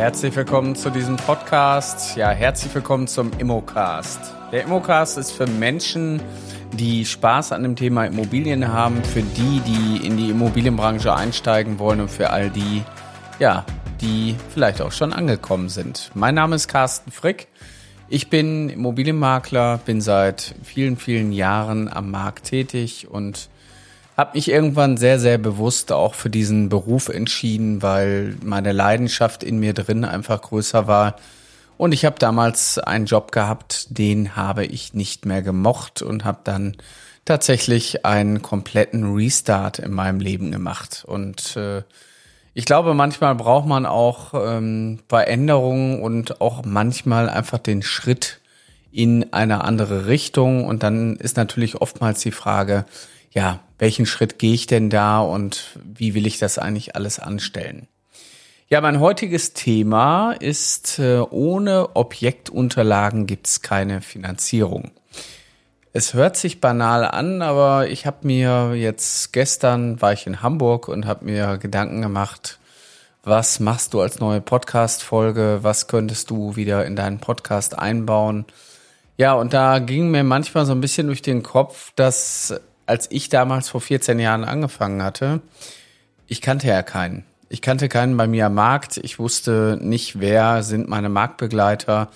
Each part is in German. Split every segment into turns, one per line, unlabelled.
Herzlich willkommen zu diesem Podcast. Ja, herzlich willkommen zum Immocast. Der Immocast ist für Menschen, die Spaß an dem Thema Immobilien haben, für die, die in die Immobilienbranche einsteigen wollen und für all die, ja, die vielleicht auch schon angekommen sind. Mein Name ist Carsten Frick. Ich bin Immobilienmakler, bin seit vielen, vielen Jahren am Markt tätig und habe mich irgendwann sehr, sehr bewusst auch für diesen Beruf entschieden, weil meine Leidenschaft in mir drin einfach größer war. Und ich habe damals einen Job gehabt, den habe ich nicht mehr gemocht und habe dann tatsächlich einen kompletten Restart in meinem Leben gemacht. Und äh, ich glaube, manchmal braucht man auch ähm, Veränderungen und auch manchmal einfach den Schritt in eine andere Richtung. Und dann ist natürlich oftmals die Frage, ja, welchen Schritt gehe ich denn da und wie will ich das eigentlich alles anstellen? Ja, mein heutiges Thema ist, äh, ohne Objektunterlagen gibt's keine Finanzierung. Es hört sich banal an, aber ich habe mir jetzt gestern war ich in Hamburg und habe mir Gedanken gemacht, was machst du als neue Podcast-Folge, was könntest du wieder in deinen Podcast einbauen. Ja, und da ging mir manchmal so ein bisschen durch den Kopf, dass als ich damals vor 14 Jahren angefangen hatte, ich kannte ja keinen. Ich kannte keinen bei mir am Markt. Ich wusste nicht, wer sind meine Marktbegleiter.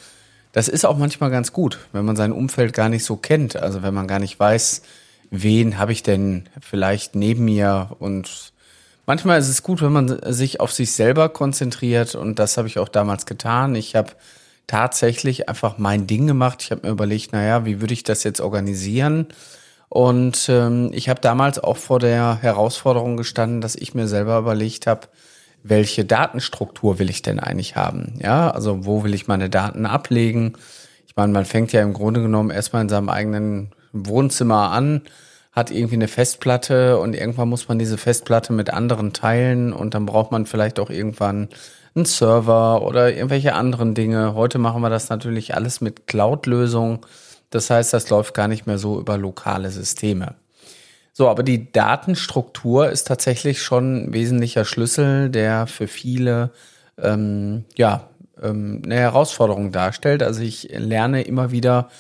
Das ist auch manchmal ganz gut, wenn man sein Umfeld gar nicht so kennt. Also wenn man gar nicht weiß, wen habe ich denn vielleicht neben mir. Und manchmal ist es gut, wenn man sich auf sich selber konzentriert. Und das habe ich auch damals getan. Ich habe tatsächlich einfach mein Ding gemacht. Ich habe mir überlegt, naja, wie würde ich das jetzt organisieren? Und ähm, ich habe damals auch vor der Herausforderung gestanden, dass ich mir selber überlegt habe, welche Datenstruktur will ich denn eigentlich haben? Ja, also wo will ich meine Daten ablegen? Ich meine, man fängt ja im Grunde genommen erstmal in seinem eigenen Wohnzimmer an, hat irgendwie eine Festplatte und irgendwann muss man diese Festplatte mit anderen teilen und dann braucht man vielleicht auch irgendwann einen Server oder irgendwelche anderen Dinge. Heute machen wir das natürlich alles mit Cloud-Lösungen. Das heißt, das läuft gar nicht mehr so über lokale Systeme. So, aber die Datenstruktur ist tatsächlich schon ein wesentlicher Schlüssel, der für viele ähm, ja ähm, eine Herausforderung darstellt. Also ich lerne immer wieder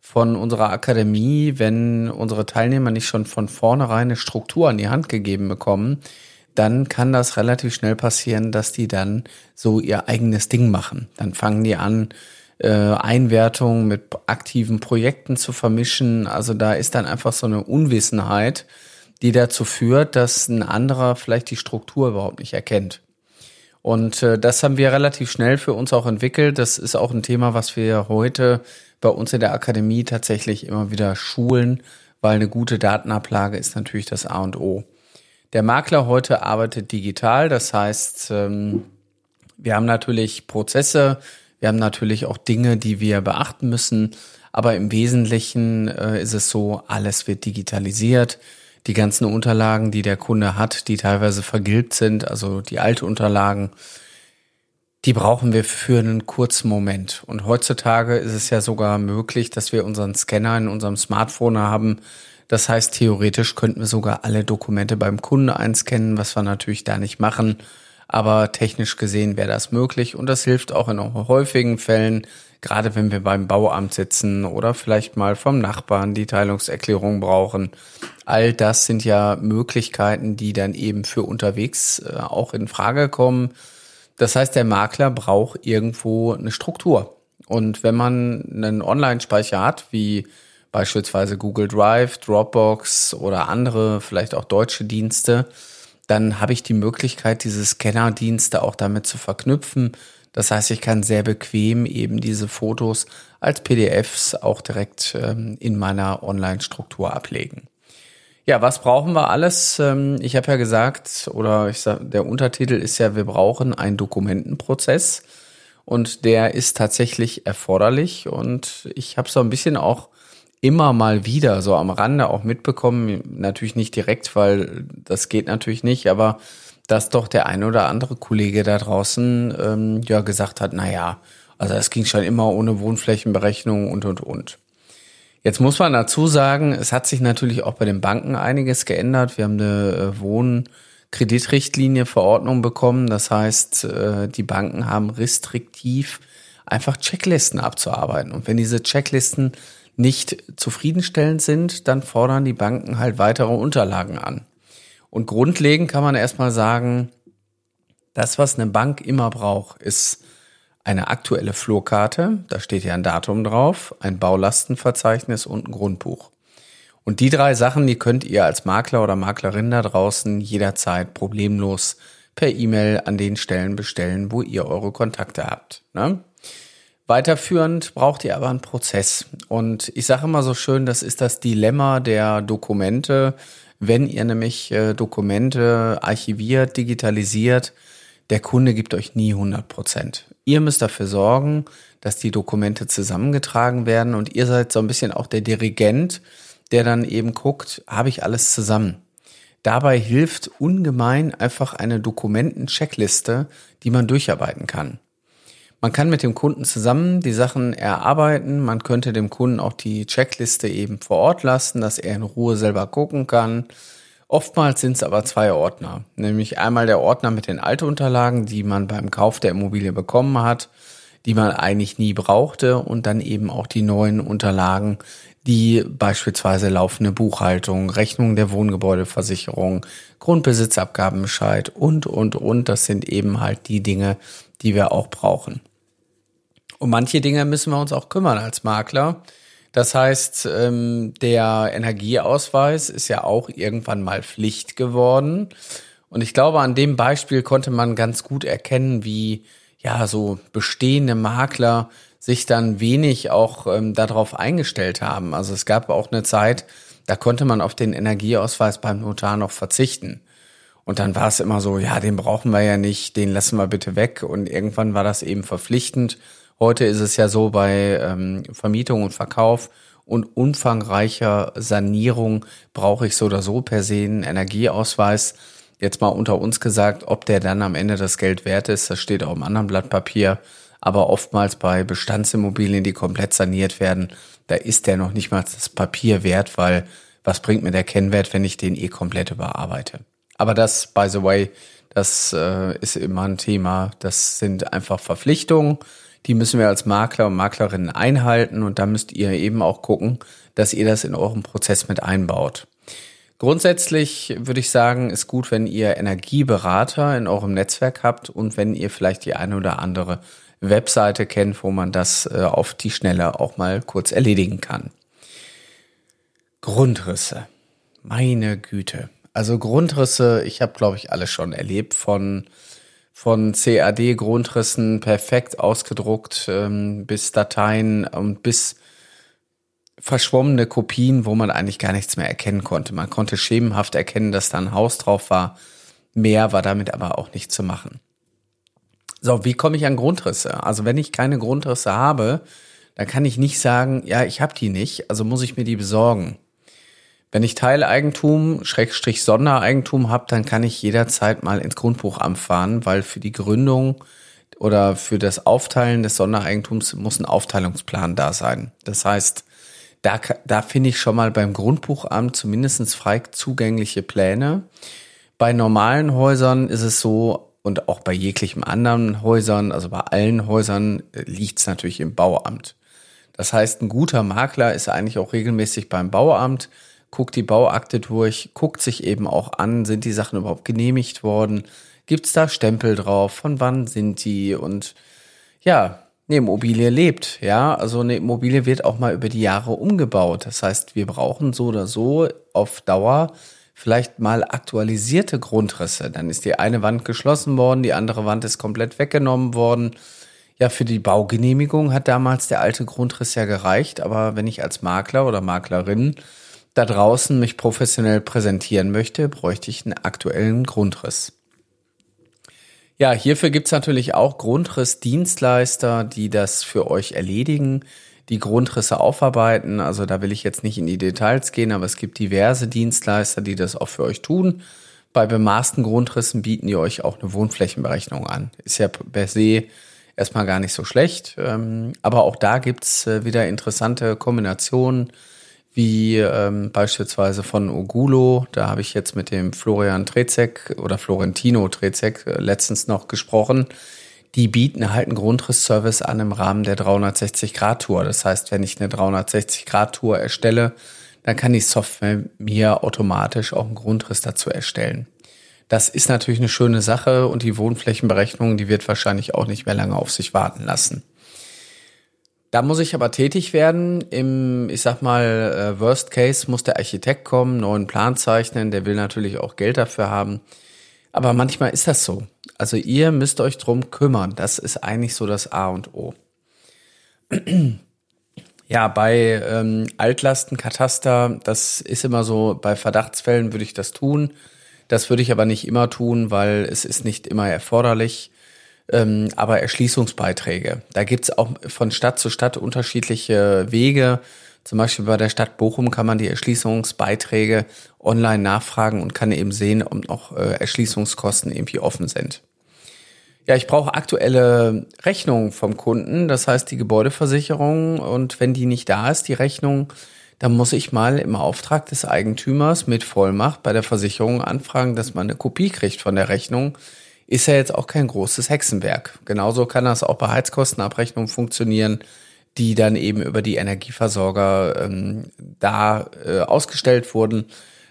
von unserer Akademie, wenn unsere Teilnehmer nicht schon von vornherein eine Struktur an die Hand gegeben bekommen, dann kann das relativ schnell passieren, dass die dann so ihr eigenes Ding machen. Dann fangen die an, äh, Einwertung mit aktiven Projekten zu vermischen. Also da ist dann einfach so eine Unwissenheit, die dazu führt, dass ein anderer vielleicht die Struktur überhaupt nicht erkennt. Und äh, das haben wir relativ schnell für uns auch entwickelt. Das ist auch ein Thema, was wir heute bei uns in der Akademie tatsächlich immer wieder schulen, weil eine gute Datenablage ist natürlich das A und O. Der Makler heute arbeitet digital, das heißt, ähm, wir haben natürlich Prozesse, wir haben natürlich auch Dinge, die wir beachten müssen, aber im Wesentlichen äh, ist es so, alles wird digitalisiert. Die ganzen Unterlagen, die der Kunde hat, die teilweise vergilbt sind, also die alte Unterlagen, die brauchen wir für einen kurzen Moment. Und heutzutage ist es ja sogar möglich, dass wir unseren Scanner in unserem Smartphone haben. Das heißt, theoretisch könnten wir sogar alle Dokumente beim Kunden einscannen, was wir natürlich da nicht machen aber technisch gesehen wäre das möglich und das hilft auch in häufigen Fällen, gerade wenn wir beim Bauamt sitzen oder vielleicht mal vom Nachbarn die Teilungserklärung brauchen. All das sind ja Möglichkeiten, die dann eben für unterwegs äh, auch in Frage kommen. Das heißt, der Makler braucht irgendwo eine Struktur. Und wenn man einen Online-Speicher hat, wie beispielsweise Google Drive, Dropbox oder andere, vielleicht auch deutsche Dienste, dann habe ich die Möglichkeit, diese Scannerdienste auch damit zu verknüpfen. Das heißt, ich kann sehr bequem eben diese Fotos als PDFs auch direkt ähm, in meiner Online-Struktur ablegen. Ja, was brauchen wir alles? Ähm, ich habe ja gesagt, oder ich sag, der Untertitel ist ja, wir brauchen einen Dokumentenprozess und der ist tatsächlich erforderlich und ich habe so ein bisschen auch immer mal wieder so am Rande auch mitbekommen, natürlich nicht direkt, weil das geht natürlich nicht, aber dass doch der ein oder andere Kollege da draußen ähm, ja gesagt hat, na ja, also es ging schon immer ohne Wohnflächenberechnung und und und. Jetzt muss man dazu sagen, es hat sich natürlich auch bei den Banken einiges geändert. Wir haben eine äh, Kreditrichtlinie Verordnung bekommen. Das heißt, äh, die Banken haben restriktiv einfach Checklisten abzuarbeiten. Und wenn diese Checklisten nicht zufriedenstellend sind, dann fordern die Banken halt weitere Unterlagen an. Und grundlegend kann man erstmal sagen, das, was eine Bank immer braucht, ist eine aktuelle Flurkarte, da steht ja ein Datum drauf, ein Baulastenverzeichnis und ein Grundbuch. Und die drei Sachen, die könnt ihr als Makler oder Maklerin da draußen jederzeit problemlos per E-Mail an den Stellen bestellen, wo ihr eure Kontakte habt. Ne? Weiterführend braucht ihr aber einen Prozess. Und ich sage immer so schön, das ist das Dilemma der Dokumente. Wenn ihr nämlich äh, Dokumente archiviert, digitalisiert, der Kunde gibt euch nie 100 Prozent. Ihr müsst dafür sorgen, dass die Dokumente zusammengetragen werden und ihr seid so ein bisschen auch der Dirigent, der dann eben guckt, habe ich alles zusammen. Dabei hilft ungemein einfach eine Dokumentencheckliste, die man durcharbeiten kann. Man kann mit dem Kunden zusammen die Sachen erarbeiten. Man könnte dem Kunden auch die Checkliste eben vor Ort lassen, dass er in Ruhe selber gucken kann. Oftmals sind es aber zwei Ordner, nämlich einmal der Ordner mit den Altunterlagen, die man beim Kauf der Immobilie bekommen hat, die man eigentlich nie brauchte und dann eben auch die neuen Unterlagen, die beispielsweise laufende Buchhaltung, Rechnung der Wohngebäudeversicherung, Grundbesitzabgabenbescheid und, und, und. Das sind eben halt die Dinge, die wir auch brauchen. Um manche Dinge müssen wir uns auch kümmern als Makler. Das heißt, ähm, der Energieausweis ist ja auch irgendwann mal Pflicht geworden. Und ich glaube, an dem Beispiel konnte man ganz gut erkennen, wie ja so bestehende Makler sich dann wenig auch ähm, darauf eingestellt haben. Also es gab auch eine Zeit, da konnte man auf den Energieausweis beim Notar noch verzichten. Und dann war es immer so, ja, den brauchen wir ja nicht, den lassen wir bitte weg. Und irgendwann war das eben verpflichtend. Heute ist es ja so bei ähm, Vermietung und Verkauf und umfangreicher Sanierung brauche ich so oder so per se einen Energieausweis. Jetzt mal unter uns gesagt, ob der dann am Ende das Geld wert ist, das steht auf einem anderen Blatt Papier aber oftmals bei Bestandsimmobilien, die komplett saniert werden, da ist der noch nicht mal das Papier wert, weil was bringt mir der Kennwert, wenn ich den eh komplett überarbeite? Aber das, by the way, das äh, ist immer ein Thema. Das sind einfach Verpflichtungen, die müssen wir als Makler und Maklerinnen einhalten und da müsst ihr eben auch gucken, dass ihr das in eurem Prozess mit einbaut. Grundsätzlich würde ich sagen, ist gut, wenn ihr Energieberater in eurem Netzwerk habt und wenn ihr vielleicht die eine oder andere Webseite kennt, wo man das äh, auf die Schnelle auch mal kurz erledigen kann. Grundrisse. Meine Güte. Also Grundrisse, ich habe, glaube ich, alles schon erlebt von von CAD-Grundrissen perfekt ausgedruckt ähm, bis Dateien und bis verschwommene Kopien, wo man eigentlich gar nichts mehr erkennen konnte. Man konnte schemenhaft erkennen, dass da ein Haus drauf war. Mehr war damit aber auch nicht zu machen. So, wie komme ich an Grundrisse? Also wenn ich keine Grundrisse habe, dann kann ich nicht sagen, ja, ich habe die nicht, also muss ich mir die besorgen. Wenn ich Teileigentum, Schrägstrich Sondereigentum habe, dann kann ich jederzeit mal ins Grundbuchamt fahren, weil für die Gründung oder für das Aufteilen des Sondereigentums muss ein Aufteilungsplan da sein. Das heißt, da, da finde ich schon mal beim Grundbuchamt zumindest frei zugängliche Pläne. Bei normalen Häusern ist es so, und auch bei jeglichem anderen Häusern, also bei allen Häusern, äh, liegt es natürlich im Bauamt. Das heißt, ein guter Makler ist eigentlich auch regelmäßig beim Bauamt, guckt die Bauakte durch, guckt sich eben auch an, sind die Sachen überhaupt genehmigt worden, gibt es da Stempel drauf, von wann sind die und ja, eine Immobilie lebt, ja, also eine Immobilie wird auch mal über die Jahre umgebaut. Das heißt, wir brauchen so oder so auf Dauer vielleicht mal aktualisierte Grundrisse. Dann ist die eine Wand geschlossen worden, die andere Wand ist komplett weggenommen worden. Ja, für die Baugenehmigung hat damals der alte Grundriss ja gereicht, aber wenn ich als Makler oder Maklerin da draußen mich professionell präsentieren möchte, bräuchte ich einen aktuellen Grundriss. Ja, hierfür gibt's natürlich auch Grundrissdienstleister, die das für euch erledigen die Grundrisse aufarbeiten. Also da will ich jetzt nicht in die Details gehen, aber es gibt diverse Dienstleister, die das auch für euch tun. Bei bemaßten Grundrissen bieten die euch auch eine Wohnflächenberechnung an. Ist ja per se erstmal gar nicht so schlecht. Ähm, aber auch da gibt's äh, wieder interessante Kombinationen, wie ähm, beispielsweise von Ogulo. Da habe ich jetzt mit dem Florian Trezek oder Florentino Trezek äh, letztens noch gesprochen. Die bieten halt einen Grundrissservice an im Rahmen der 360-Grad-Tour. Das heißt, wenn ich eine 360-Grad-Tour erstelle, dann kann die Software mir automatisch auch einen Grundriss dazu erstellen. Das ist natürlich eine schöne Sache und die Wohnflächenberechnung, die wird wahrscheinlich auch nicht mehr lange auf sich warten lassen. Da muss ich aber tätig werden. Im, ich sag mal, äh, Worst Case muss der Architekt kommen, neuen Plan zeichnen, der will natürlich auch Geld dafür haben. Aber manchmal ist das so. Also ihr müsst euch drum kümmern. Das ist eigentlich so das A und O. Ja, bei ähm, Altlastenkataster, das ist immer so, bei Verdachtsfällen würde ich das tun. Das würde ich aber nicht immer tun, weil es ist nicht immer erforderlich ähm, aber Erschließungsbeiträge. Da gibt's auch von Stadt zu Stadt unterschiedliche Wege. Zum Beispiel bei der Stadt Bochum kann man die Erschließungsbeiträge online nachfragen und kann eben sehen, ob noch äh, Erschließungskosten irgendwie offen sind. Ja, ich brauche aktuelle Rechnungen vom Kunden, das heißt die Gebäudeversicherung. Und wenn die nicht da ist, die Rechnung, dann muss ich mal im Auftrag des Eigentümers mit Vollmacht bei der Versicherung anfragen, dass man eine Kopie kriegt von der Rechnung ist ja jetzt auch kein großes Hexenwerk. Genauso kann das auch bei Heizkostenabrechnungen funktionieren, die dann eben über die Energieversorger ähm, da äh, ausgestellt wurden.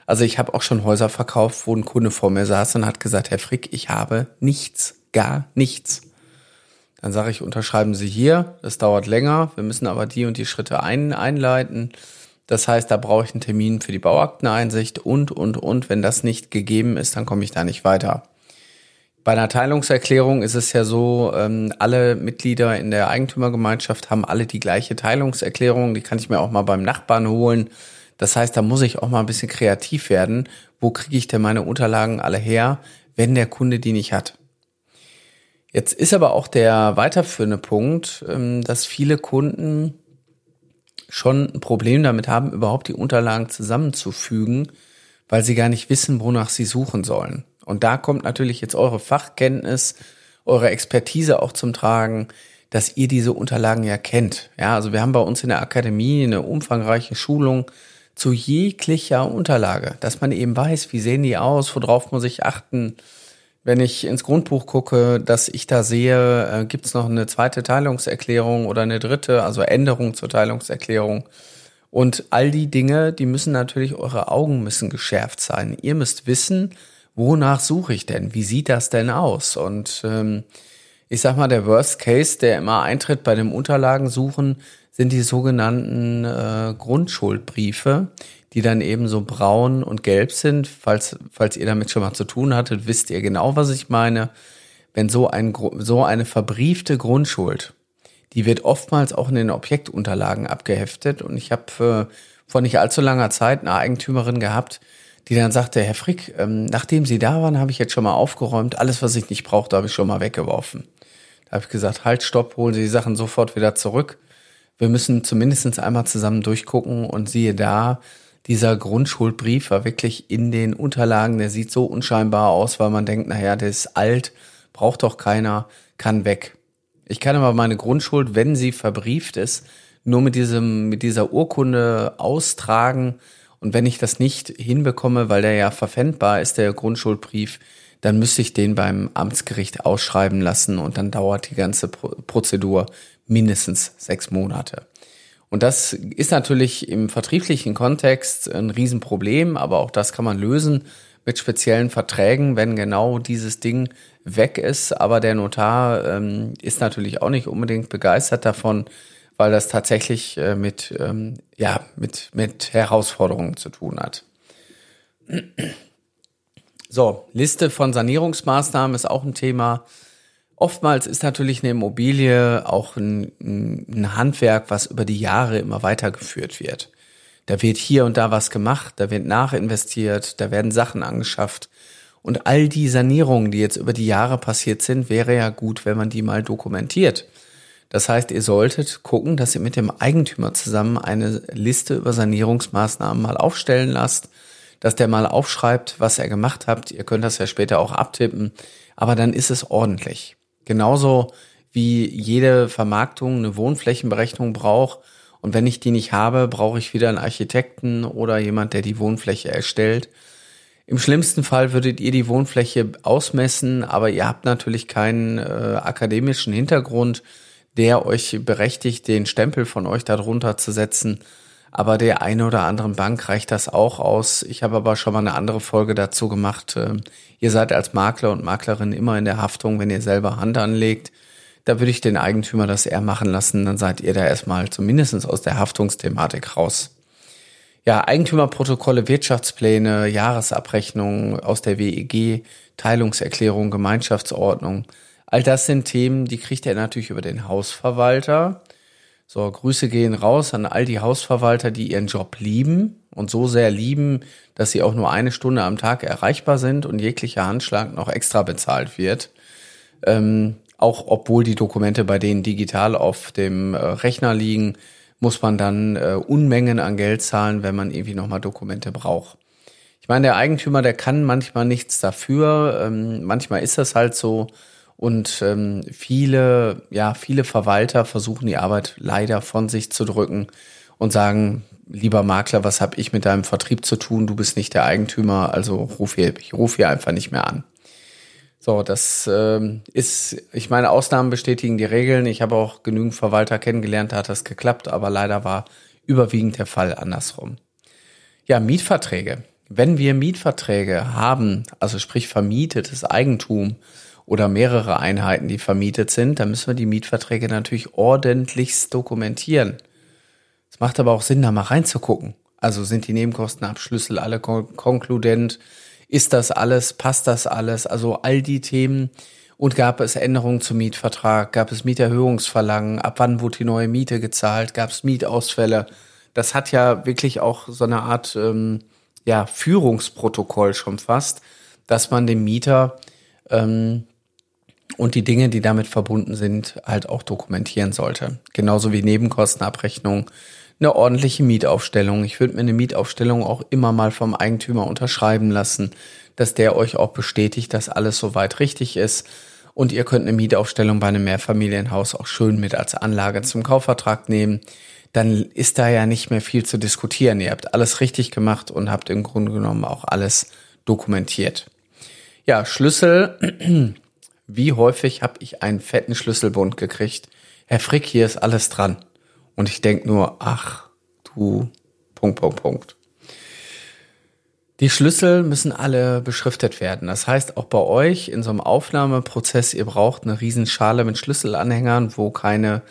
Also ich habe auch schon Häuser verkauft, wo ein Kunde vor mir saß und hat gesagt, Herr Frick, ich habe nichts, gar nichts. Dann sage ich, unterschreiben Sie hier, das dauert länger, wir müssen aber die und die Schritte ein, einleiten. Das heißt, da brauche ich einen Termin für die Bauakteneinsicht und, und, und. Wenn das nicht gegeben ist, dann komme ich da nicht weiter. Bei einer Teilungserklärung ist es ja so, ähm, alle Mitglieder in der Eigentümergemeinschaft haben alle die gleiche Teilungserklärung. Die kann ich mir auch mal beim Nachbarn holen. Das heißt, da muss ich auch mal ein bisschen kreativ werden. Wo kriege ich denn meine Unterlagen alle her, wenn der Kunde die nicht hat? Jetzt ist aber auch der weiterführende Punkt, ähm, dass viele Kunden schon ein Problem damit haben, überhaupt die Unterlagen zusammenzufügen, weil sie gar nicht wissen, wonach sie suchen sollen. Und da kommt natürlich jetzt eure Fachkenntnis, eure Expertise auch zum Tragen, dass ihr diese Unterlagen ja kennt. Ja, also wir haben bei uns in der Akademie eine umfangreiche Schulung zu jeglicher Unterlage, dass man eben weiß, wie sehen die aus, worauf muss ich achten. Wenn ich ins Grundbuch gucke, dass ich da sehe, äh, gibt es noch eine zweite Teilungserklärung oder eine dritte, also Änderung zur Teilungserklärung. Und all die Dinge, die müssen natürlich, eure Augen müssen geschärft sein. Ihr müsst wissen, wonach suche ich denn? Wie sieht das denn aus? Und ähm, ich sag mal, der Worst Case, der immer eintritt bei dem Unterlagensuchen, sind die sogenannten äh, Grundschuldbriefe, die dann eben so braun und gelb sind. Falls, falls ihr damit schon mal zu tun hattet, wisst ihr genau, was ich meine. Wenn so, ein, so eine verbriefte Grundschuld, die wird oftmals auch in den Objektunterlagen abgeheftet. Und ich habe äh, vor nicht allzu langer Zeit eine Eigentümerin gehabt, die dann sagte, Herr Frick, ähm, nachdem Sie da waren, habe ich jetzt schon mal aufgeräumt. Alles, was ich nicht brauchte, habe ich schon mal weggeworfen. Da habe ich gesagt, halt, stopp, holen Sie die Sachen sofort wieder zurück. Wir müssen zumindest einmal zusammen durchgucken und siehe da, dieser Grundschuldbrief war wirklich in den Unterlagen, der sieht so unscheinbar aus, weil man denkt, naja, der ist alt, braucht doch keiner, kann weg. Ich kann aber meine Grundschuld, wenn sie verbrieft ist, nur mit diesem, mit dieser Urkunde austragen und wenn ich das nicht hinbekomme, weil der ja verpfändbar ist, der Grundschuldbrief, dann müsste ich den beim Amtsgericht ausschreiben lassen und dann dauert die ganze Prozedur mindestens sechs Monate. Und das ist natürlich im vertrieblichen Kontext ein Riesenproblem, aber auch das kann man lösen mit speziellen Verträgen, wenn genau dieses Ding weg ist. Aber der Notar ähm, ist natürlich auch nicht unbedingt begeistert davon, weil das tatsächlich äh, mit, ähm, ja, mit, mit Herausforderungen zu tun hat. So, Liste von Sanierungsmaßnahmen ist auch ein Thema. Oftmals ist natürlich eine Immobilie auch ein, ein Handwerk, was über die Jahre immer weitergeführt wird. Da wird hier und da was gemacht, da wird nachinvestiert, da werden Sachen angeschafft. Und all die Sanierungen, die jetzt über die Jahre passiert sind, wäre ja gut, wenn man die mal dokumentiert. Das heißt, ihr solltet gucken, dass ihr mit dem Eigentümer zusammen eine Liste über Sanierungsmaßnahmen mal aufstellen lasst, dass der mal aufschreibt, was er gemacht habt. Ihr könnt das ja später auch abtippen, aber dann ist es ordentlich. Genauso wie jede Vermarktung eine Wohnflächenberechnung braucht Und wenn ich die nicht habe, brauche ich wieder einen Architekten oder jemand, der die Wohnfläche erstellt. Im schlimmsten Fall würdet ihr die Wohnfläche ausmessen, aber ihr habt natürlich keinen äh, akademischen Hintergrund, der euch berechtigt, den Stempel von euch darunter zu setzen. Aber der eine oder anderen Bank reicht das auch aus. Ich habe aber schon mal eine andere Folge dazu gemacht. Ähm, ihr seid als Makler und Maklerin immer in der Haftung, wenn ihr selber Hand anlegt. Da würde ich den Eigentümer das eher machen lassen. Dann seid ihr da erstmal zumindest aus der Haftungsthematik raus ja, Eigentümerprotokolle, Wirtschaftspläne, Jahresabrechnungen aus der WEG, Teilungserklärung, Gemeinschaftsordnung. All das sind Themen, die kriegt er natürlich über den Hausverwalter. So, Grüße gehen raus an all die Hausverwalter, die ihren Job lieben und so sehr lieben, dass sie auch nur eine Stunde am Tag erreichbar sind und jeglicher Handschlag noch extra bezahlt wird. Ähm, auch obwohl die Dokumente bei denen digital auf dem äh, Rechner liegen, muss man dann äh, Unmengen an Geld zahlen, wenn man irgendwie nochmal Dokumente braucht. Ich meine, der Eigentümer, der kann manchmal nichts dafür. Ähm, manchmal ist das halt so. Und ähm, viele, ja, viele Verwalter versuchen die Arbeit leider von sich zu drücken und sagen, lieber Makler, was habe ich mit deinem Vertrieb zu tun? Du bist nicht der Eigentümer, also ruf hier, ich rufe hier einfach nicht mehr an. So, das ähm, ist, ich meine, Ausnahmen bestätigen die Regeln. Ich habe auch genügend Verwalter kennengelernt, da hat das geklappt, aber leider war überwiegend der Fall andersrum. Ja, Mietverträge. Wenn wir Mietverträge haben, also sprich vermietetes Eigentum oder mehrere Einheiten, die vermietet sind, dann müssen wir die Mietverträge natürlich ordentlichst dokumentieren. Es macht aber auch Sinn, da mal reinzugucken. Also sind die Nebenkostenabschlüssel alle konkludent? Ist das alles? Passt das alles? Also all die Themen. Und gab es Änderungen zum Mietvertrag? Gab es Mieterhöhungsverlangen? Ab wann wurde die neue Miete gezahlt? Gab es Mietausfälle? Das hat ja wirklich auch so eine Art ähm, ja, Führungsprotokoll schon fast, dass man dem Mieter ähm, und die Dinge, die damit verbunden sind, halt auch dokumentieren sollte. Genauso wie Nebenkostenabrechnung, eine ordentliche Mietaufstellung. Ich würde mir eine Mietaufstellung auch immer mal vom Eigentümer unterschreiben lassen, dass der euch auch bestätigt, dass alles soweit richtig ist. Und ihr könnt eine Mietaufstellung bei einem Mehrfamilienhaus auch schön mit als Anlage zum Kaufvertrag nehmen. Dann ist da ja nicht mehr viel zu diskutieren. Ihr habt alles richtig gemacht und habt im Grunde genommen auch alles dokumentiert. Ja, Schlüssel. Wie häufig habe ich einen fetten Schlüsselbund gekriegt? Herr Frick, hier ist alles dran. Und ich denke nur, ach, du, Punkt, Punkt, Punkt. Die Schlüssel müssen alle beschriftet werden. Das heißt, auch bei euch in so einem Aufnahmeprozess, ihr braucht eine Riesenschale mit Schlüsselanhängern, wo keine,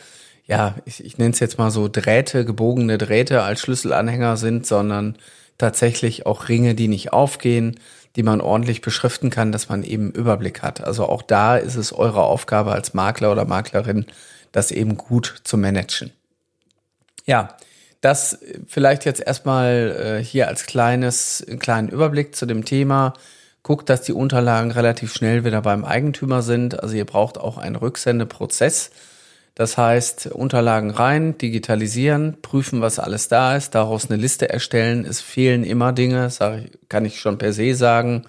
ja, ich, ich nenne es jetzt mal so Drähte, gebogene Drähte als Schlüsselanhänger sind, sondern tatsächlich auch Ringe, die nicht aufgehen, die man ordentlich beschriften kann, dass man eben Überblick hat. Also auch da ist es eure Aufgabe als Makler oder Maklerin, das eben gut zu managen. Ja, das vielleicht jetzt erstmal äh, hier als kleines, kleinen Überblick zu dem Thema. Guckt, dass die Unterlagen relativ schnell wieder beim Eigentümer sind. Also ihr braucht auch einen Rücksendeprozess. Das heißt, Unterlagen rein, digitalisieren, prüfen, was alles da ist, daraus eine Liste erstellen. Es fehlen immer Dinge, sag kann ich schon per se sagen.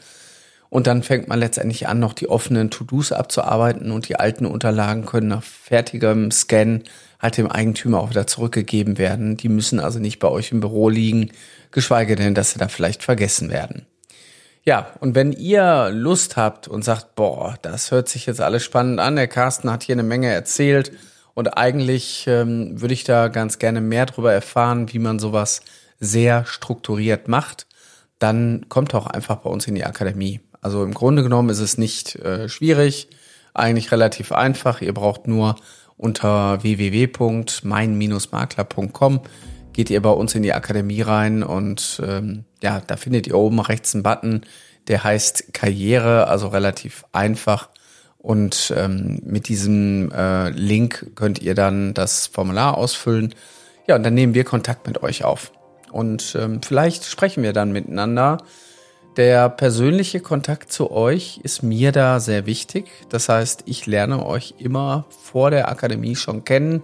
Und dann fängt man letztendlich an, noch die offenen To-Dos abzuarbeiten und die alten Unterlagen können nach fertigem Scan halt dem Eigentümer auch wieder zurückgegeben werden. Die müssen also nicht bei euch im Büro liegen, geschweige denn, dass sie da vielleicht vergessen werden. Ja, und wenn ihr Lust habt und sagt, boah, das hört sich jetzt alles spannend an, der Carsten hat hier eine Menge erzählt und eigentlich ähm, würde ich da ganz gerne mehr darüber erfahren, wie man sowas sehr strukturiert macht, dann kommt auch einfach bei uns in die Akademie. Also im Grunde genommen ist es nicht äh, schwierig, eigentlich relativ einfach. Ihr braucht nur unter www.mein-makler.com geht ihr bei uns in die Akademie rein und ähm, ja, da findet ihr oben rechts einen Button, der heißt Karriere, also relativ einfach. Und ähm, mit diesem äh, Link könnt ihr dann das Formular ausfüllen. Ja, und dann nehmen wir Kontakt mit euch auf. Und ähm, vielleicht sprechen wir dann miteinander der persönliche Kontakt zu euch ist mir da sehr wichtig. Das heißt, ich lerne euch immer vor der Akademie schon kennen.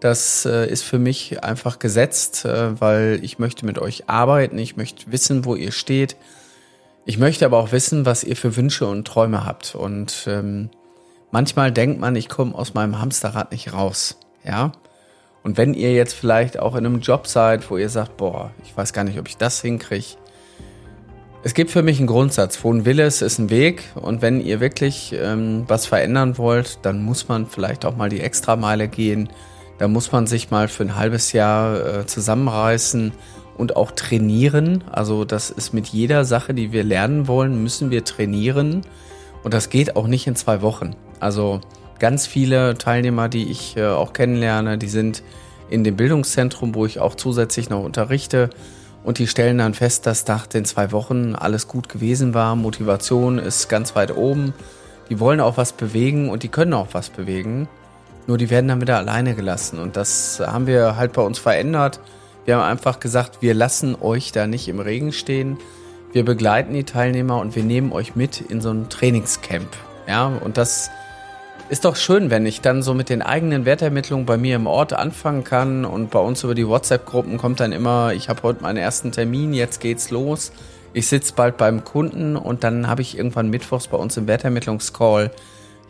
Das äh, ist für mich einfach gesetzt, äh, weil ich möchte mit euch arbeiten. Ich möchte wissen, wo ihr steht. Ich möchte aber auch wissen, was ihr für Wünsche und Träume habt. Und ähm, manchmal denkt man, ich komme aus meinem Hamsterrad nicht raus. Ja. Und wenn ihr jetzt vielleicht auch in einem Job seid, wo ihr sagt, boah, ich weiß gar nicht, ob ich das hinkriege. Es gibt für mich einen Grundsatz, wo ein Wille ist, ist ein Weg. Und wenn ihr wirklich ähm, was verändern wollt, dann muss man vielleicht auch mal die Extrameile gehen. Da muss man sich mal für ein halbes Jahr äh, zusammenreißen und auch trainieren. Also das ist mit jeder Sache, die wir lernen wollen, müssen wir trainieren. Und das geht auch nicht in zwei Wochen. Also ganz viele Teilnehmer, die ich äh, auch kennenlerne, die sind in dem Bildungszentrum, wo ich auch zusätzlich noch unterrichte. Und die stellen dann fest, dass nach den zwei Wochen alles gut gewesen war. Motivation ist ganz weit oben. Die wollen auch was bewegen und die können auch was bewegen. Nur die werden dann wieder alleine gelassen. Und das haben wir halt bei uns verändert. Wir haben einfach gesagt, wir lassen euch da nicht im Regen stehen. Wir begleiten die Teilnehmer und wir nehmen euch mit in so ein Trainingscamp. Ja, und das ist doch schön, wenn ich dann so mit den eigenen Wertermittlungen bei mir im Ort anfangen kann und bei uns über die WhatsApp-Gruppen kommt dann immer, ich habe heute meinen ersten Termin, jetzt geht's los. Ich sitze bald beim Kunden und dann habe ich irgendwann mittwochs bei uns im Wertermittlungscall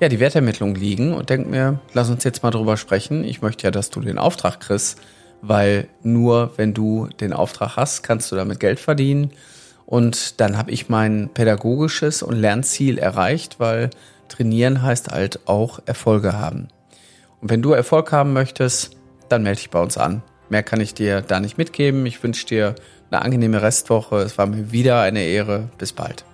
ja die Wertermittlung liegen und denke mir, lass uns jetzt mal drüber sprechen. Ich möchte ja, dass du den Auftrag kriegst, weil nur wenn du den Auftrag hast, kannst du damit Geld verdienen. Und dann habe ich mein pädagogisches und Lernziel erreicht, weil trainieren heißt halt auch Erfolge haben. Und wenn du Erfolg haben möchtest, dann melde dich bei uns an. Mehr kann ich dir da nicht mitgeben. Ich wünsche dir eine angenehme Restwoche. Es war mir wieder eine Ehre. Bis bald.